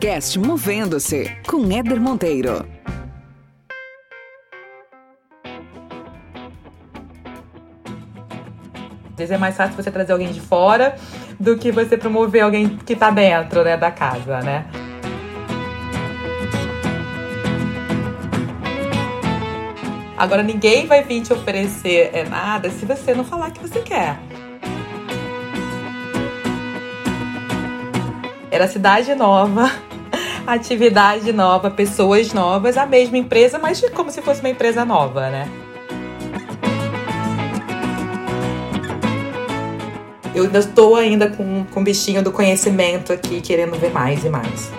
podcast Movendo-se com Éder Monteiro. Às vezes é mais fácil você trazer alguém de fora do que você promover alguém que está dentro né, da casa, né? Agora ninguém vai vir te oferecer é, nada se você não falar que você quer. Era cidade nova, atividade nova, pessoas novas, a mesma empresa, mas como se fosse uma empresa nova, né? Eu ainda estou ainda com, com o bichinho do conhecimento aqui, querendo ver mais e mais.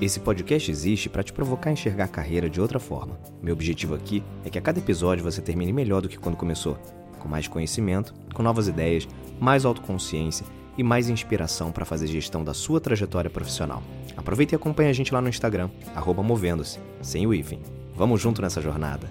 Esse podcast existe para te provocar a enxergar a carreira de outra forma. Meu objetivo aqui é que a cada episódio você termine melhor do que quando começou, com mais conhecimento, com novas ideias, mais autoconsciência e mais inspiração para fazer gestão da sua trajetória profissional. Aproveite e acompanhe a gente lá no Instagram, movendo-se, sem o hífen. Vamos junto nessa jornada.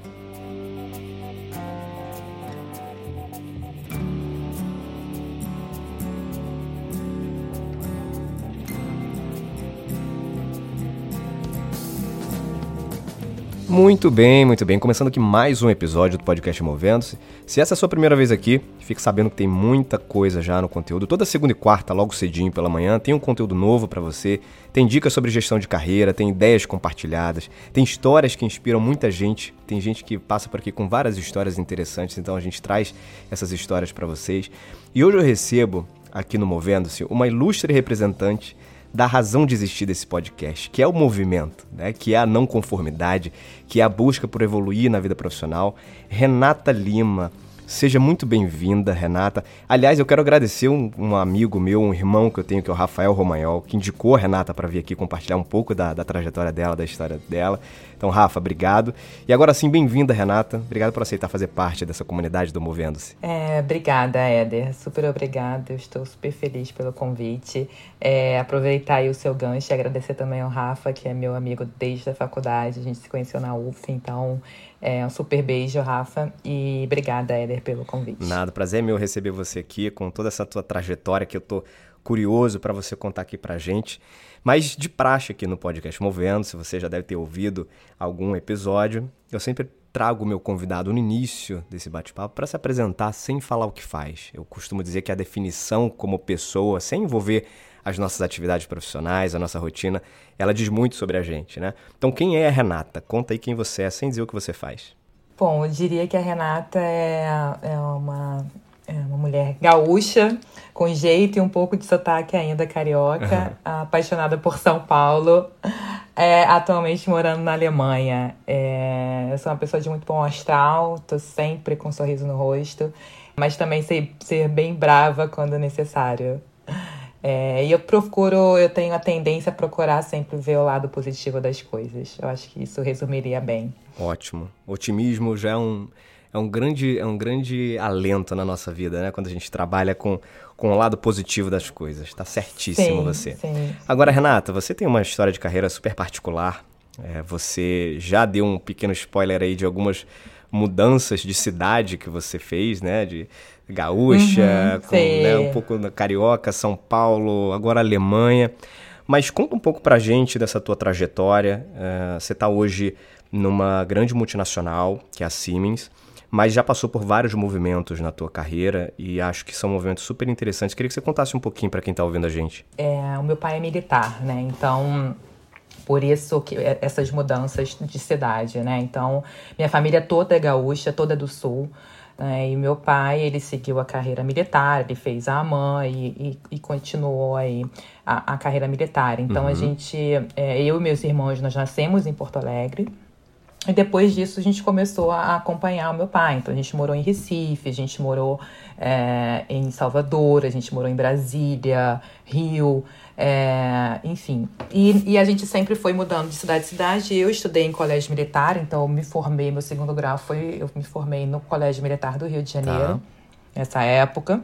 Muito bem, muito bem. Começando aqui mais um episódio do podcast Movendo-se. Se essa é a sua primeira vez aqui, fique sabendo que tem muita coisa já no conteúdo. Toda segunda e quarta, logo cedinho pela manhã, tem um conteúdo novo para você. Tem dicas sobre gestão de carreira, tem ideias compartilhadas, tem histórias que inspiram muita gente. Tem gente que passa por aqui com várias histórias interessantes, então a gente traz essas histórias para vocês. E hoje eu recebo aqui no Movendo-se uma ilustre representante da razão de existir desse podcast, que é o movimento, né? que é a não conformidade, que é a busca por evoluir na vida profissional. Renata Lima, Seja muito bem-vinda, Renata. Aliás, eu quero agradecer um, um, amigo meu, um irmão que eu tenho, que é o Rafael Romagnol, que indicou a Renata para vir aqui compartilhar um pouco da, da, trajetória dela, da história dela. Então, Rafa, obrigado. E agora sim, bem-vinda, Renata. Obrigado por aceitar fazer parte dessa comunidade do Movendo-se. É, obrigada, Éder. Super obrigada. Eu estou super feliz pelo convite. É, aproveitar aí o seu gancho e agradecer também ao Rafa, que é meu amigo desde a faculdade. A gente se conheceu na UF, então é, um super beijo, Rafa, e obrigada, Éder, pelo convite. Nada, prazer é meu receber você aqui com toda essa tua trajetória que eu tô curioso para você contar aqui pra gente. Mas de praxe aqui no podcast Movendo, se você já deve ter ouvido algum episódio, eu sempre trago o meu convidado no início desse bate-papo para se apresentar sem falar o que faz. Eu costumo dizer que a definição como pessoa, sem envolver as nossas atividades profissionais, a nossa rotina, ela diz muito sobre a gente, né? Então, quem é a Renata? Conta aí quem você é, sem dizer o que você faz. Bom, eu diria que a Renata é, é uma, é uma mulher gaúcha, com jeito e um pouco de sotaque ainda carioca, uhum. apaixonada por São Paulo, é, atualmente morando na Alemanha. É, eu sou uma pessoa de muito bom astral, tô sempre com um sorriso no rosto, mas também sei ser bem brava quando necessário. É, e eu procuro, eu tenho a tendência a procurar sempre ver o lado positivo das coisas. Eu acho que isso resumiria bem. Ótimo. Otimismo já é um, é um, grande, é um grande alento na nossa vida, né? Quando a gente trabalha com, com o lado positivo das coisas. Tá certíssimo sim, você. Sim. Agora, Renata, você tem uma história de carreira super particular. É, você já deu um pequeno spoiler aí de algumas mudanças de cidade que você fez, né? De gaúcha, uhum, com, né, um pouco da carioca, São Paulo, agora Alemanha. Mas conta um pouco pra gente dessa tua trajetória. Uh, você está hoje numa grande multinacional, que é a Siemens, mas já passou por vários movimentos na tua carreira e acho que são movimentos super interessantes. Queria que você contasse um pouquinho para quem está ouvindo a gente. É, o meu pai é militar, né? Então, por isso que é, essas mudanças de cidade, né? Então, minha família toda é gaúcha, toda é do sul. Né? E meu pai, ele seguiu a carreira militar, ele fez a AMAN e, e, e continuou aí a, a, carreira militar. Então uhum. a gente, é, eu e meus irmãos, nós nascemos em Porto Alegre. E depois disso a gente começou a acompanhar o meu pai. Então a gente morou em Recife, a gente morou é, em Salvador, a gente morou em Brasília, Rio. É, enfim, e, e, a gente sempre foi mudando de cidade em cidade. Eu estudei em colégio militar, então eu me formei, meu segundo grau foi, eu me formei no Colégio Militar do Rio de Janeiro, tá. nessa época,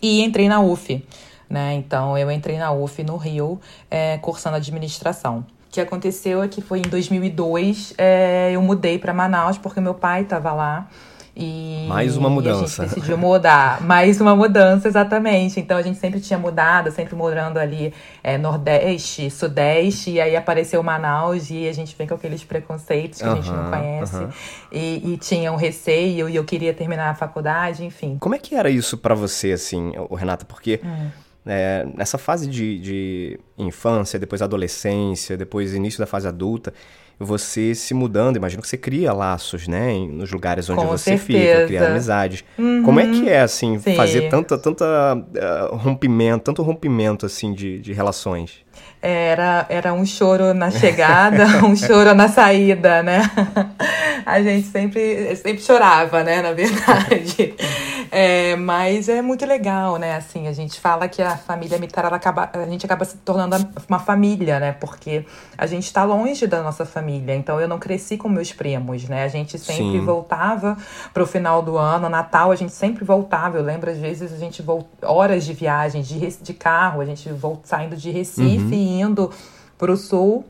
e entrei na UF, né? Então eu entrei na UF no Rio, é, cursando administração. O que aconteceu é que foi em 2002, é, eu mudei para Manaus, porque meu pai estava lá, E mais uma mudança. a gente decidiu mudar. mais uma mudança, exatamente. Então a gente sempre tinha mudado, sempre morando ali é, Nordeste, Sudeste, e aí apareceu Manaus e a gente vem com aqueles preconceitos que a gente não conhece. E, e tinha um receio, e eu queria terminar a faculdade, enfim. Como é que era isso para você, assim, Renata? Porque. Hum. É, nessa fase de, de infância, depois adolescência, depois início da fase adulta, você se mudando, imagino que você cria laços, né? Nos lugares onde Com você certeza. fica, cria amizades. Uhum. Como é que é, assim, Sim. fazer tanta, tanta uh, rompimento, tanto rompimento, assim, de, de relações? Era, era um choro na chegada, um choro na saída, né? A gente sempre, sempre chorava, né, na verdade. É, mas é muito legal, né? Assim, a gente fala que a família militar, ela acaba, a gente acaba se tornando uma família, né? Porque a gente está longe da nossa família. Então, eu não cresci com meus primos, né? A gente sempre Sim. voltava pro final do ano, Natal, a gente sempre voltava. Eu lembro, às vezes, a gente volt... horas de viagem de, de carro, a gente volt... saindo de Recife e indo pro sul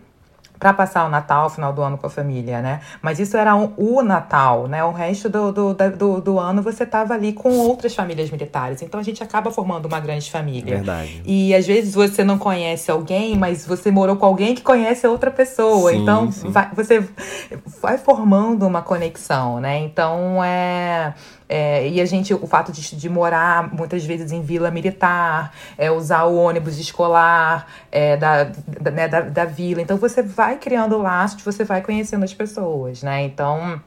para passar o Natal, o final do ano com a família, né? Mas isso era um, o Natal, né? O resto do, do, do, do ano você estava ali com outras famílias militares. Então a gente acaba formando uma grande família. Verdade. E às vezes você não conhece alguém, mas você morou com alguém que conhece outra pessoa. Sim, então sim. vai- você vai formando uma conexão, né? Então é. É, e a gente, o fato de, de morar muitas vezes em vila militar, é, usar o ônibus escolar é, da, da, né, da, da vila. Então você vai criando laços, você vai conhecendo as pessoas, né? Então.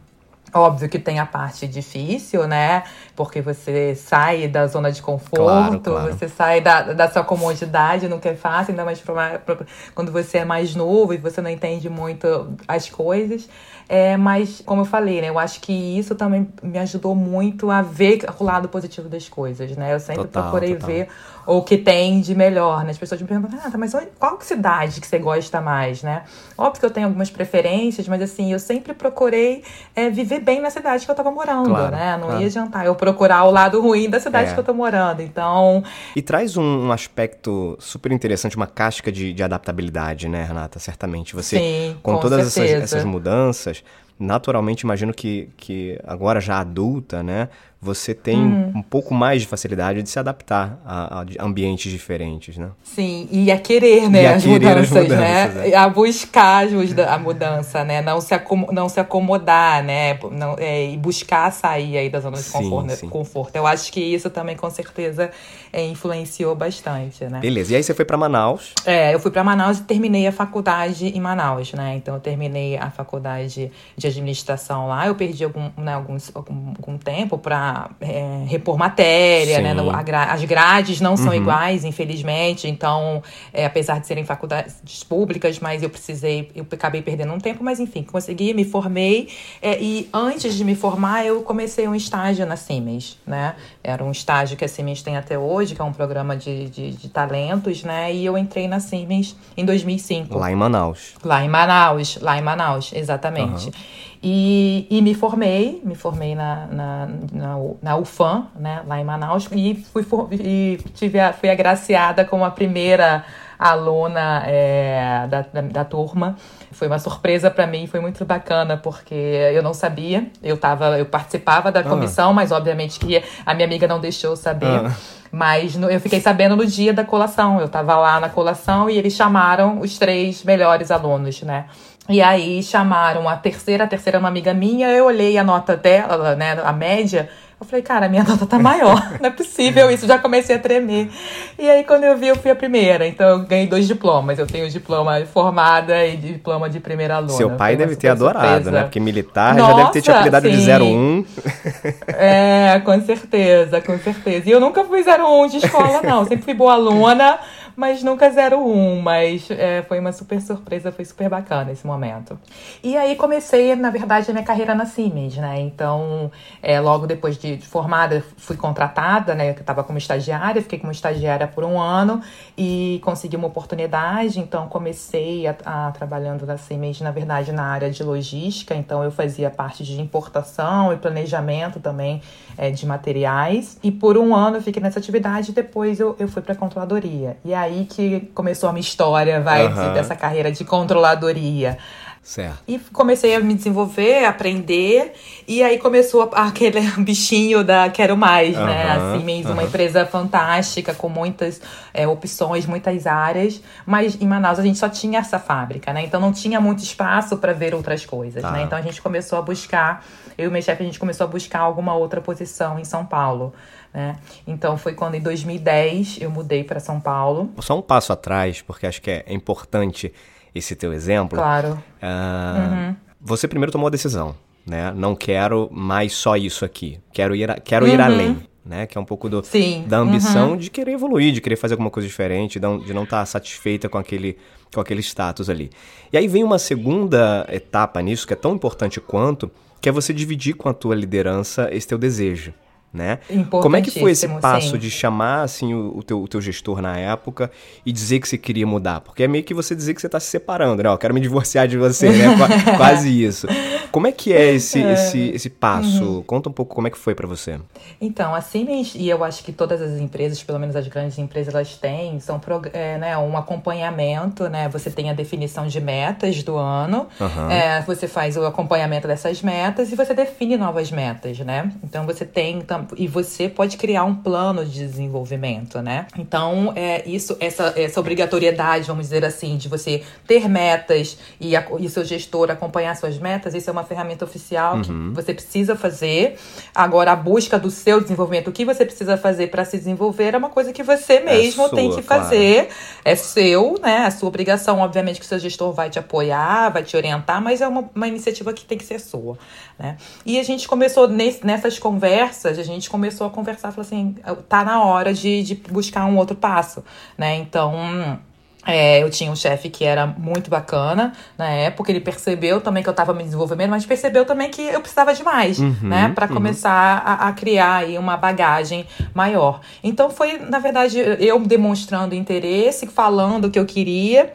Óbvio que tem a parte difícil, né? Porque você sai da zona de conforto, Claro, claro. você sai da, da sua comodidade, não que é fácil, ainda mais pra pra- quando você é mais novo e você não entende muito as coisas. É, mas, como eu falei, né? Eu acho que isso também me ajudou muito a ver o lado positivo das coisas, né? Eu sempre Total, procurei total. ver o que tem de melhor, né? As pessoas me perguntam, ah, mas qual cidade que você gosta mais, né? Óbvio que eu tenho algumas preferências, mas assim, eu sempre procurei é, viver bem na cidade que eu tava morando, Claro, né? Não claro. ia adiantar eu procurar o lado ruim da cidade É. que eu tô morando. Então, E traz um, um aspecto super interessante, uma casca de, de adaptabilidade, né, Renata? Certamente. Você, Sim, com, com todas essas, essas mudanças, naturalmente imagino que, que agora já adulta, né, você tem Uhum. um pouco mais de facilidade de se adaptar a, a ambientes diferentes, né? Sim, e a querer, né, E a as, querer as mudanças, mudanças, né? é. A buscar a mudança, né? Não se, não se acomodar, né? Não, é, e buscar sair aí da zona de Sim, conforto, sim. conforto. Eu acho que isso também, com certeza, é, influenciou bastante, né? Beleza. E aí você foi para Manaus. É, eu fui para Manaus e terminei a faculdade em Manaus, né? Então eu terminei a faculdade de administração lá. Eu perdi algum, né, alguns, algum, algum tempo para repor matéria, Sim. né? As grades não Uhum. são iguais, infelizmente. Então, é, apesar de serem faculdades públicas, mas eu precisei, eu acabei perdendo um tempo, mas enfim, consegui, me formei. É, e antes de me formar, eu comecei um estágio na Siemens, né? Era um estágio que a Siemens tem até hoje, que é um programa de, de, de talentos, né? E eu entrei na Siemens em 2005. Lá em Manaus. Lá em Manaus, lá em Manaus, exatamente. E, e me formei, me formei na, na, na, na UFAM, né, lá em Manaus, e, fui, for- e tive a, fui agraciada como a primeira aluna é, da, da, da turma. Foi uma surpresa para mim, foi muito bacana, porque eu não sabia, eu, tava, eu participava da comissão, mas obviamente que a minha amiga não deixou saber. Ah. Mas no- eu fiquei sabendo no dia da colação. Eu tava lá na colação e eles chamaram os três melhores alunos, né? E aí chamaram a terceira, a terceira é uma amiga minha, eu olhei a nota dela, né, a média, eu falei, cara, minha nota tá maior, não é possível isso, já comecei a tremer. E aí quando eu vi, eu fui a primeira, então eu ganhei dois diplomas, eu tenho diploma formada e diploma de primeira aluna. Seu pai deve ter adorado, surpresa. né? Porque militar já deve ter te Nossa, apelidado de sim. 01. É, com certeza, com certeza. E eu nunca fui 01 de escola, não. Sempre fui boa aluna, mas nunca 01. Mas é, foi uma super surpresa, foi super bacana esse momento. E aí comecei, na verdade, a minha carreira na Siemens, né? Então, é, logo depois de formada, fui contratada, né? Eu estava como estagiária, fiquei como estagiária por um ano e consegui uma oportunidade. Então, comecei a, a trabalhando na Siemens, na verdade, na área de logística. Então, eu fazia parte de importação e planejamento também é, de materiais. E por um ano eu fiquei nessa atividade. Depois eu, eu fui para controladoria. E aí que começou a minha história, vai, Aham. dessa carreira de controladoria. Certo. E comecei a me desenvolver, aprender, e aí começou aquele bichinho da quero mais, uhum, né? Assim mesmo, uhum. uma empresa fantástica, com muitas é, opções, muitas áreas, mas em Manaus a gente só tinha essa fábrica, né? Então não tinha muito espaço para ver outras coisas, né? Então a gente começou a buscar, eu e meu chefe, a gente começou a buscar alguma outra posição em São Paulo. Né? Então foi quando em 2010 eu mudei para São Paulo. Só um passo atrás, porque acho que é importante esse teu exemplo. Claro. Uh, uhum. Você primeiro tomou a decisão, né? Não quero mais só isso aqui. Quero ir, a, quero uhum. ir além. Né? Que é um pouco do, Sim. da ambição uhum. de querer evoluir, de querer fazer alguma coisa diferente, de não estar tá satisfeita com aquele, com aquele status ali. E aí vem uma segunda etapa nisso, que é tão importante quanto, que é você dividir com a tua liderança esse teu desejo né? Como é que foi esse passo sim. de chamar assim o, o, teu, o teu gestor na época e dizer que você queria mudar? Porque é meio que você dizer que você está se separando, né? Eu quero me divorciar de você, né? Quase isso. Como é que é esse, é. esse, esse passo? Uhum. Conta um pouco como é que foi para você. Então, assim, e eu acho que todas as empresas, pelo menos as grandes empresas, elas têm, são é, né, um acompanhamento, né? Você tem a definição de metas do ano, uhum. é, você faz o acompanhamento dessas metas e você define novas metas, né? Então você tem e você pode criar um plano de desenvolvimento, né? Então, é isso, essa, essa obrigatoriedade, vamos dizer assim, de você ter metas e, a, e seu gestor acompanhar suas metas, isso é uma ferramenta oficial uhum. que você precisa fazer. Agora, a busca do seu desenvolvimento, o que você precisa fazer para se desenvolver, é uma coisa que você é mesmo é sua, tem que fazer. Claro. É seu, né? A sua obrigação, obviamente, que o seu gestor vai te apoiar, vai te orientar, mas é uma, uma iniciativa que tem que ser sua, né? E a gente começou nesse, nessas conversas, a gente começou a conversar, falou assim, tá na hora de, de buscar um outro passo, né? Então, é, eu tinha um chefe que era muito bacana na época, ele percebeu também que eu estava me desenvolvendo, mas percebeu também que eu precisava de mais, uhum, né? Para uhum. começar a, a, criar aí uma bagagem maior. Então foi, na verdade, eu demonstrando interesse, falando o que eu queria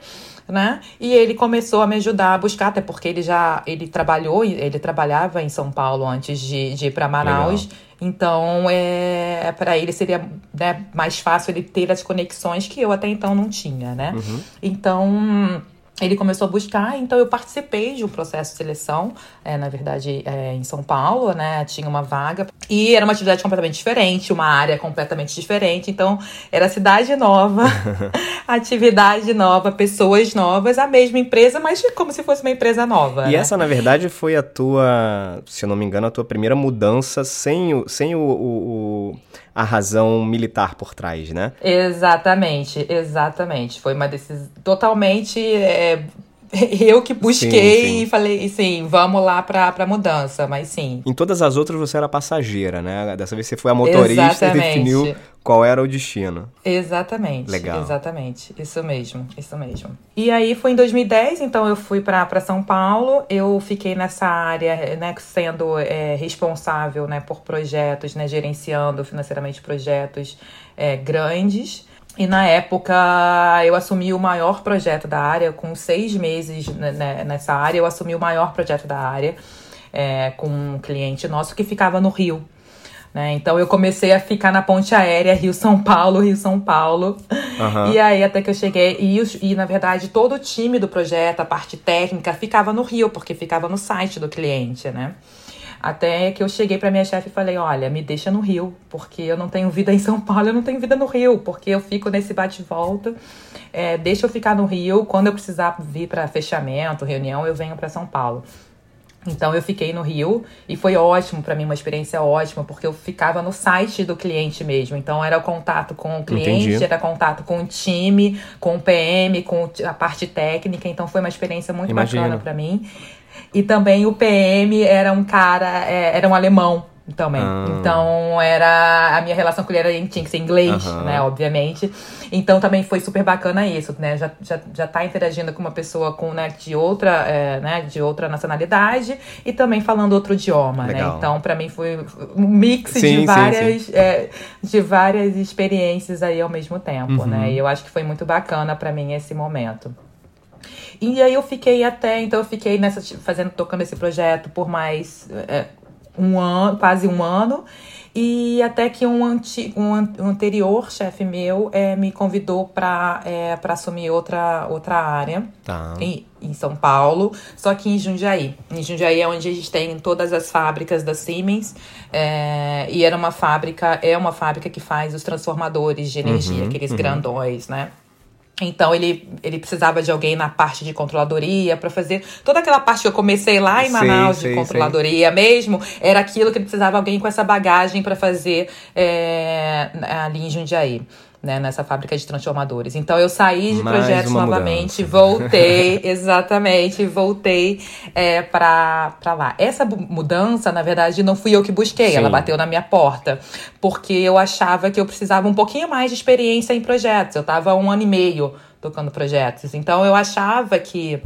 né? E ele começou a me ajudar a buscar, até porque ele já ele trabalhou, ele trabalhava em São Paulo antes de, de ir para Manaus. Legal. Então, é, para ele seria né, mais fácil ele ter as conexões que eu até então não tinha, né? Uhum. Então, ele começou a buscar, então eu participei de um processo de seleção, é, na verdade, é, em São Paulo, né? Tinha uma vaga e era uma atividade completamente diferente, uma área completamente diferente. Então, era cidade nova, atividade nova, pessoas novas, a mesma empresa, mas como se fosse uma empresa nova. E né? essa, na verdade, foi a tua, se eu não me engano, a tua primeira mudança sem o, sem o, o, o a razão militar por trás, né? Exatamente, exatamente. Foi uma decisão totalmente. É, eu que busquei sim, sim. e falei, sim, vamos lá pra, pra mudança, mas sim. Em todas as outras você era passageira, né? Dessa vez você foi a motorista Exatamente. e definiu qual era o destino. Exatamente. Legal. Exatamente. Isso mesmo, isso mesmo. E aí foi em 2010, então eu fui para São Paulo. Eu fiquei nessa área, né, sendo é, responsável, né, por projetos, né, gerenciando financeiramente projetos é, grandes. E na época eu assumi o maior projeto da área, com seis meses né, nessa área, eu assumi o maior projeto da área é, com um cliente nosso que ficava no Rio. Né? Então eu comecei a ficar na ponte aérea Rio-São Paulo, Rio-São Paulo. Uhum. E aí até que eu cheguei, e, e na verdade todo o time do projeto, a parte técnica, ficava no Rio, porque ficava no site do cliente, né? Até que eu cheguei para minha chefe e falei: olha, me deixa no Rio, porque eu não tenho vida em São Paulo, eu não tenho vida no Rio, porque eu fico nesse bate-volta. É, deixa eu ficar no Rio, quando eu precisar vir para fechamento, reunião, eu venho para São Paulo. Então eu fiquei no Rio e foi ótimo para mim, uma experiência ótima, porque eu ficava no site do cliente mesmo. Então era o contato com o cliente, Entendi. era contato com o time, com o PM, com a parte técnica. Então foi uma experiência muito Imagino. bacana para mim. E também o PM era um cara, é, era um alemão também. Ah. Então era a minha relação com ele era, tinha que ser inglês, uhum. né, obviamente. Então também foi super bacana isso, né? Já, já, já tá interagindo com uma pessoa com, né, de outra, é, né, de outra nacionalidade e também falando outro idioma, né? Legal. né? Então para mim foi um mix sim, de várias sim, sim. É, de várias experiências aí ao mesmo tempo, uhum. né? E eu acho que foi muito bacana para mim esse momento. E aí eu fiquei até, então eu fiquei nessa fazendo tocando esse projeto por mais é, um ano, quase um ano. E até que um, anti, um, um anterior chefe meu é, me convidou para é, assumir outra, outra área tá. em, em São Paulo, só que em Jundiaí. Em Jundiaí é onde a gente tem todas as fábricas da Siemens. É, e era uma fábrica, é uma fábrica que faz os transformadores de energia, uhum, aqueles uhum. grandões, né? Então ele, ele precisava de alguém na parte de controladoria para fazer toda aquela parte que eu comecei lá em Manaus de controladoria mesmo, era aquilo que ele precisava alguém com essa bagagem para fazer é, ali em Jundiaí né, nessa fábrica de transformadores. Então eu saí de Mais projetos novamente, mudança. voltei, exatamente, voltei é, para lá. Essa mudança, na verdade, não fui eu que busquei, Sim. ela bateu na minha porta, porque eu achava que eu precisava um pouquinho mais de experiência em projetos. Eu estava um ano e meio tocando projetos, então eu achava que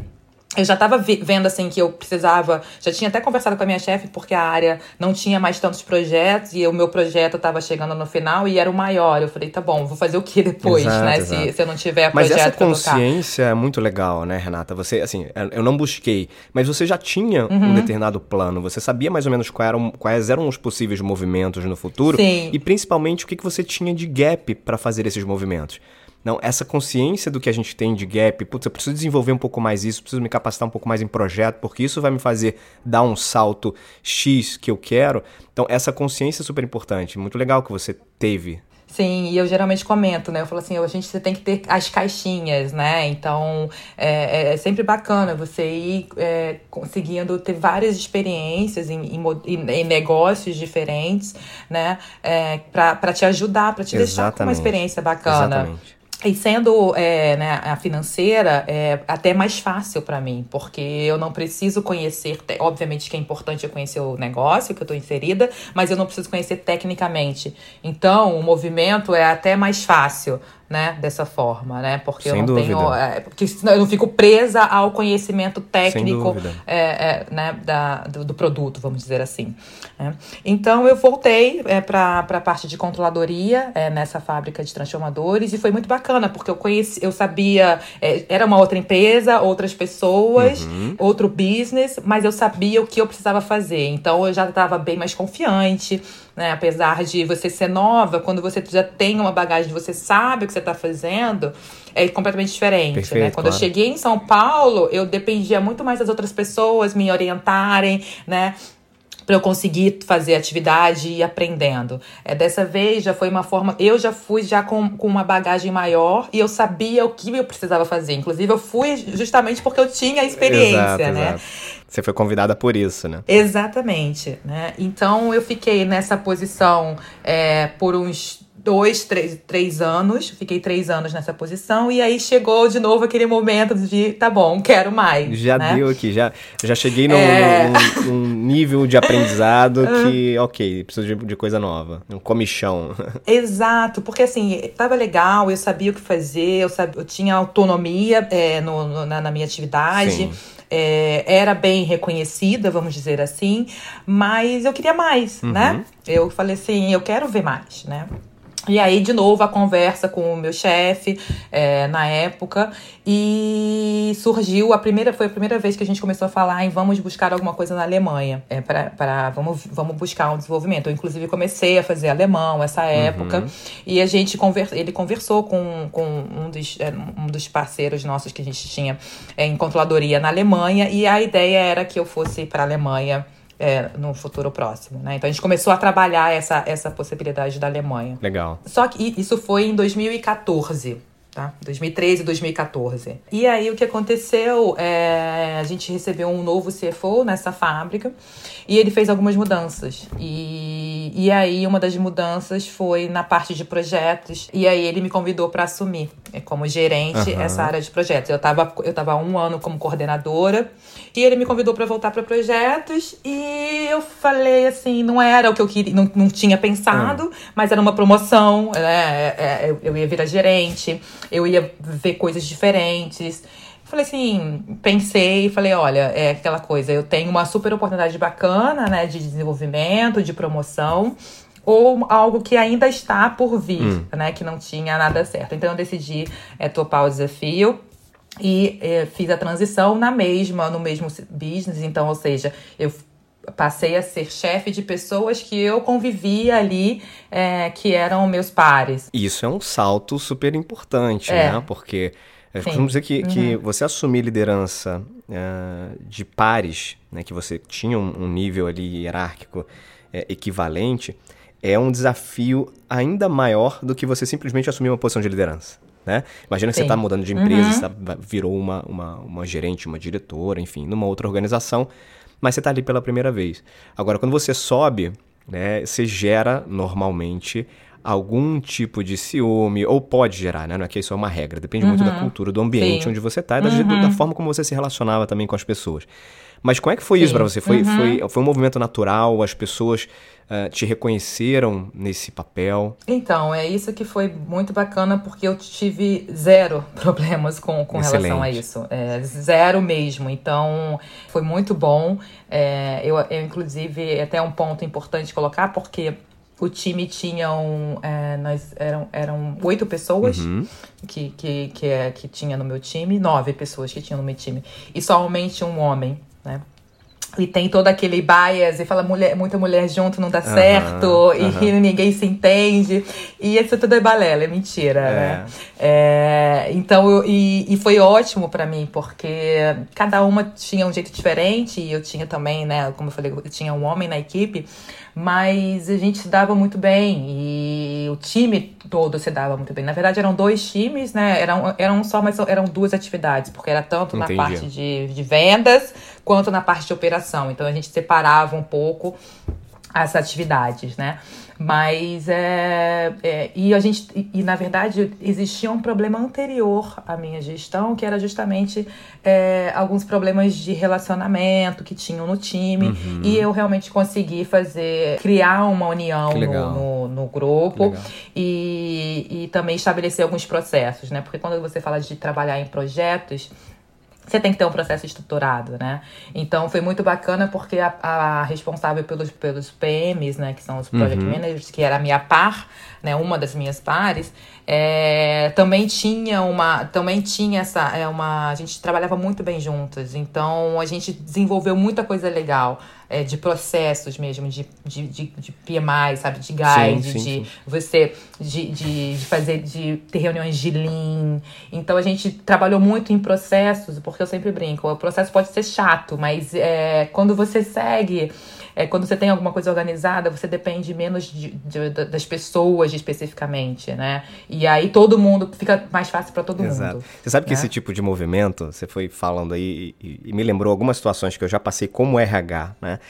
eu já estava vendo assim que eu precisava, já tinha até conversado com a minha chefe porque a área não tinha mais tantos projetos e o meu projeto estava chegando no final e era o maior. Eu falei, tá bom, vou fazer o que depois, exato, né? Se, se eu não tiver mas projeto Mas essa consciência é muito legal, né, Renata? Você, assim, eu não busquei, mas você já tinha uhum. um determinado plano. Você sabia mais ou menos quais eram, quais eram os possíveis movimentos no futuro Sim. e principalmente o que, que você tinha de gap para fazer esses movimentos. Não, essa consciência do que a gente tem de gap, putz, eu preciso desenvolver um pouco mais isso, preciso me capacitar um pouco mais em projeto, porque isso vai me fazer dar um salto X que eu quero. Então, essa consciência é super importante. Muito legal que você teve Sim, e eu geralmente comento, né? Eu falo assim, a gente você tem que ter as caixinhas, né? Então é, é, é sempre bacana você ir é, conseguindo ter várias experiências em, em, em negócios diferentes, né? É, para te ajudar, para te Exatamente. deixar com uma experiência bacana. Exatamente. E sendo é, né, a financeira, é até mais fácil para mim, porque eu não preciso conhecer, obviamente que é importante eu conhecer o negócio que eu estou inserida, mas eu não preciso conhecer tecnicamente. Então, o movimento é até mais fácil, né, dessa forma, né? Porque Sem eu não dúvida. tenho. É, porque eu não fico presa ao conhecimento técnico é, é, né, da, do, do, produto, vamos dizer assim. Né? Então eu voltei é, para a parte de controladoria é, nessa fábrica de transformadores e foi muito bacana, porque eu conheci, eu sabia, é, era uma outra empresa, outras pessoas, uhum. outro business, mas eu sabia o que eu precisava fazer. Então eu já estava bem mais confiante né? Apesar de você ser nova, quando você já tem uma bagagem, você sabe o que você está fazendo, é completamente diferente, né? Perfeito, né? Quando claro. eu cheguei em São Paulo, eu dependia muito mais das outras pessoas me orientarem, né? para eu conseguir fazer atividade e ir aprendendo. É, dessa vez já foi uma forma. Eu já fui já com, com uma bagagem maior e eu sabia o que eu precisava fazer. Inclusive, eu fui justamente porque eu tinha a experiência, exato, né? Exato. Você foi convidada por isso, né? Exatamente, né? Então eu fiquei nessa posição é, por uns dois, três, três anos, fiquei três anos nessa posição, e aí chegou de novo aquele momento de, tá bom, quero mais. Já né? deu aqui, já, já cheguei num, é... num, num nível de aprendizado que, ok, preciso de, de, coisa nova, um comichão. Exato, porque assim, tava legal, eu sabia o que fazer, eu, sabia, eu tinha autonomia é, no, no na, na minha atividade. Sim. É, era bem reconhecida, vamos dizer assim, mas eu queria mais, uhum. né? Eu falei assim, eu quero ver mais, né? E aí, de novo, a conversa com o meu chefe é, na época. E surgiu, a primeira foi a primeira vez que a gente começou a falar em vamos buscar alguma coisa na Alemanha. É, para vamos, vamos buscar um desenvolvimento. Eu, inclusive, comecei a fazer alemão essa época. Uhum. E a gente conver, ele conversou com, com um, dos, é, um dos parceiros nossos que a gente tinha é, em controladoria na Alemanha. E a ideia era que eu fosse para a Alemanha é, no futuro próximo, né? Então a gente começou a trabalhar essa, essa possibilidade daAlemanha. Legal. Só que isso foi em 2014 tá? 2013 e 2014. E aí o que aconteceu é a gente recebeu um novo CFO nessa fábrica e ele fez algumas mudanças. E, e aí uma das mudanças foi na parte de projetos e aí ele me convidou para assumir é, como gerente uhum. essa área de projetos. Eu estava eu tava um ano como coordenadora e ele me convidou para voltar para projetos e eu falei assim, não era o que eu queria, não, não tinha pensado, uhum. mas era uma promoção, né? Eu ia virar gerente eu ia ver coisas diferentes. Falei assim, pensei falei, olha, é aquela coisa, eu tenho uma super oportunidade bacana, né, de desenvolvimento, de promoção, ou algo que ainda está por vir, hum. né, que não tinha nada certo. Então eu decidi é, topar o desafio e é, fiz a transição na mesma, no mesmo business, então, ou seja, eu passei a ser chefe de pessoas que eu convivia ali, é, que eram meus pares. Isso é um salto super importante, é. né? Porque eu costumo dizer que, uhum. que você assumir liderança uh, de pares, né, que você tinha um, um nível ali hierárquico é, equivalente, é um desafio ainda maior do que você simplesmente assumir uma posição de liderança. Né? Imagina que Sim. você está mudando de empresa, uhum. você virou uma, uma, uma gerente, uma diretora, enfim, numa outra organização, mas você está ali pela primeira vez. Agora, quando você sobe, né, você gera normalmente algum tipo de ciúme, ou pode gerar, né? Não é que isso é uma regra, depende uhum. muito da uhum. cultura, do ambiente Sim. onde você está e da, uhum. da, forma como você se relacionava também com as pessoas. Mas como é que foi Sim. isso para você? Foi, uhum. foi, foi um movimento natural? As pessoas uh, te reconheceram nesse papel? Então, é isso que foi muito bacana, porque eu tive zero problemas com, com relação a isso. É, zero mesmo. Então, foi muito bom. É, eu, eu, inclusive, é até um ponto importante colocar, porque o time tinha é, nós eram, eram oito pessoas uhum. que, que, que, é, que tinha no meu time, nove pessoas que tinham no meu time, e somente um homem, né? E tem todo aquele bias e fala mulher, muita mulher junto não dá uhum, certo uhum. e ninguém se entende. E isso tudo é balela, é mentira, é. né? É, então, eu, e, e foi ótimo para mim, porque cada uma tinha um jeito diferente e eu tinha também, né? Como eu falei, eu tinha um homem na equipe mas a gente se dava muito bem e o time todo se dava muito bem. Na verdade, eram dois times, né? Eram, eram só, mas eram duas atividades, porque era tanto Entendi. na parte de, de vendas quanto na parte de operação. Então a gente separava um pouco as atividades, né? Mas é, é, e a gente e, e, na verdade existia um problema anterior à minha gestão que era justamente é, alguns problemas de relacionamento que tinham no time uhum. e eu realmente consegui fazer criar uma união no, no, no, grupo e, e também estabelecer alguns processos, né? Porque quando você fala de trabalhar em projetos você tem que ter um processo estruturado, né? Então foi muito bacana porque a, a responsável pelos, pelos PMs, né, que são os Project uhum. Managers, que era a minha par, né, uma das minhas pares, é, também tinha uma, também tinha essa, é uma, a gente trabalhava muito bem juntas, então a gente desenvolveu muita coisa legal é, de processos mesmo, de, de, de, de PMI, sabe? De guide, sim, sim, de sim. você de, de, de, fazer, de ter reuniões de Lean. Então a gente trabalhou muito em processos, porque eu sempre brinco, o processo pode ser chato, mas é, quando você segue é, quando você tem alguma coisa organizada, você depende menos de, de, de, das pessoas especificamente, né? E aí todo mundo fica mais fácil para todo Exato. mundo. Você sabe né? que esse tipo de movimento, você foi falando aí e, e, me lembrou algumas situações que eu já passei como RH, né?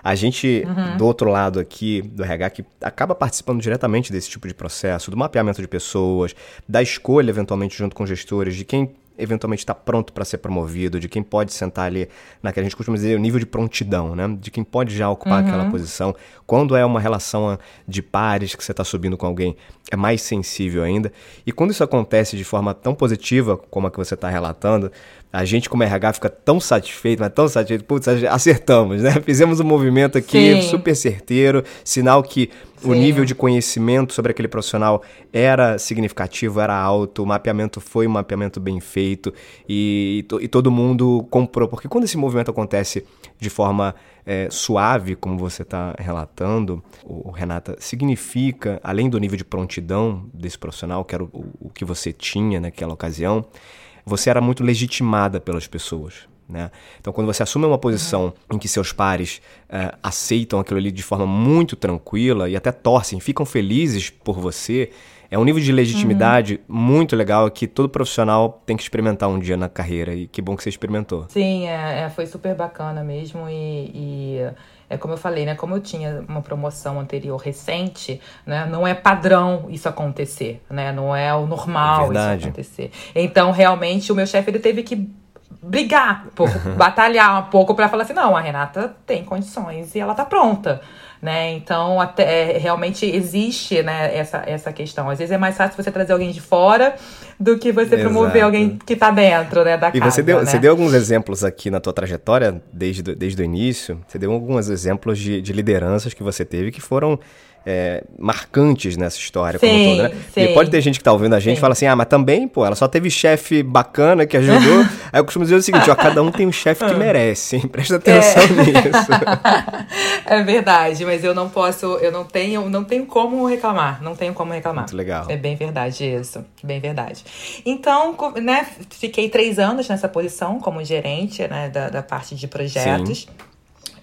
A gente, uhum. do outro lado aqui, do RH, que acaba participando diretamente desse tipo de processo, do mapeamento de pessoas, da escolha, eventualmente, junto com gestores, de quem eventualmente está pronto para ser promovido, de quem pode sentar ali naquela, a gente costuma dizer, o nível de prontidão, né? De quem pode já ocupar uhum. aquela posição. Quando é uma relação de pares que você está subindo com alguém, é mais sensível ainda. E quando isso acontece de forma tão positiva como a que você está relatando, a gente como RH fica tão satisfeito, mas tão satisfeito, putz, acertamos, né? Fizemos um movimento aqui Sim. super certeiro, sinal que Sim. o nível de conhecimento sobre aquele profissional era significativo, era alto, o mapeamento foi um mapeamento bem feito e, e todo mundo comprou. Porque quando esse movimento acontece de forma é, suave, como você está relatando, o, Renata, significa, além do nível de prontidão desse profissional, que era o, o que você tinha naquela ocasião, você era muito legitimada pelas pessoas. Né? Então, quando você assume uma posição uhum. em que seus pares uh, aceitam aquilo ali de forma muito tranquila e até torcem, ficam felizes por você, é um nível de legitimidade uhum. muito legal que todo profissional tem que experimentar um dia na carreira. E que bom que você experimentou. Sim, é, é foi super bacana mesmo. e... e é como eu falei, né? Como eu tinha uma promoção anterior recente, né? Não é padrão isso acontecer, né? Não é o normal é isso acontecer. Então, realmente, o meu chefe ele teve que brigar, um pouco, batalhar um pouco para falar assim, não, a Renata tem condições e ela tá pronta né? Então, até, é, realmente existe né, essa, essa questão. Às vezes é mais fácil você trazer alguém de fora do que você Exato. promover alguém que está dentro né, da e casa. E você deu, né? você deu alguns exemplos aqui na tua trajetória, desde, desde o início, você deu alguns exemplos de, de lideranças que você teve que foram é, marcantes nessa história sim, como toda, né? Sim. E pode ter gente que tá ouvindo a gente e fala assim, ah, mas também, pô, ela só teve chefe bacana que ajudou. Aí eu costumo dizer o seguinte, ó, cada um tem um chefe que ah. merece, hein? Presta atenção é. nisso. é verdade, mas eu não posso, eu não tenho, não tenho como reclamar, não tenho como reclamar. Muito legal. É bem verdade isso, bem verdade. Então, né, fiquei três anos nessa posição como gerente, né, da, da parte de projetos. Sim.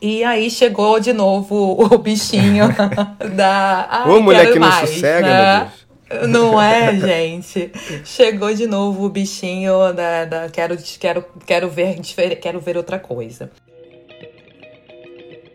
E aí chegou de novo o bichinho da. Ai, Ô, mulher que mais, não sossega, né? meu Deus. Não é, gente? Chegou de novo o bichinho da, da quero, quero, quero ver quero ver outra coisa.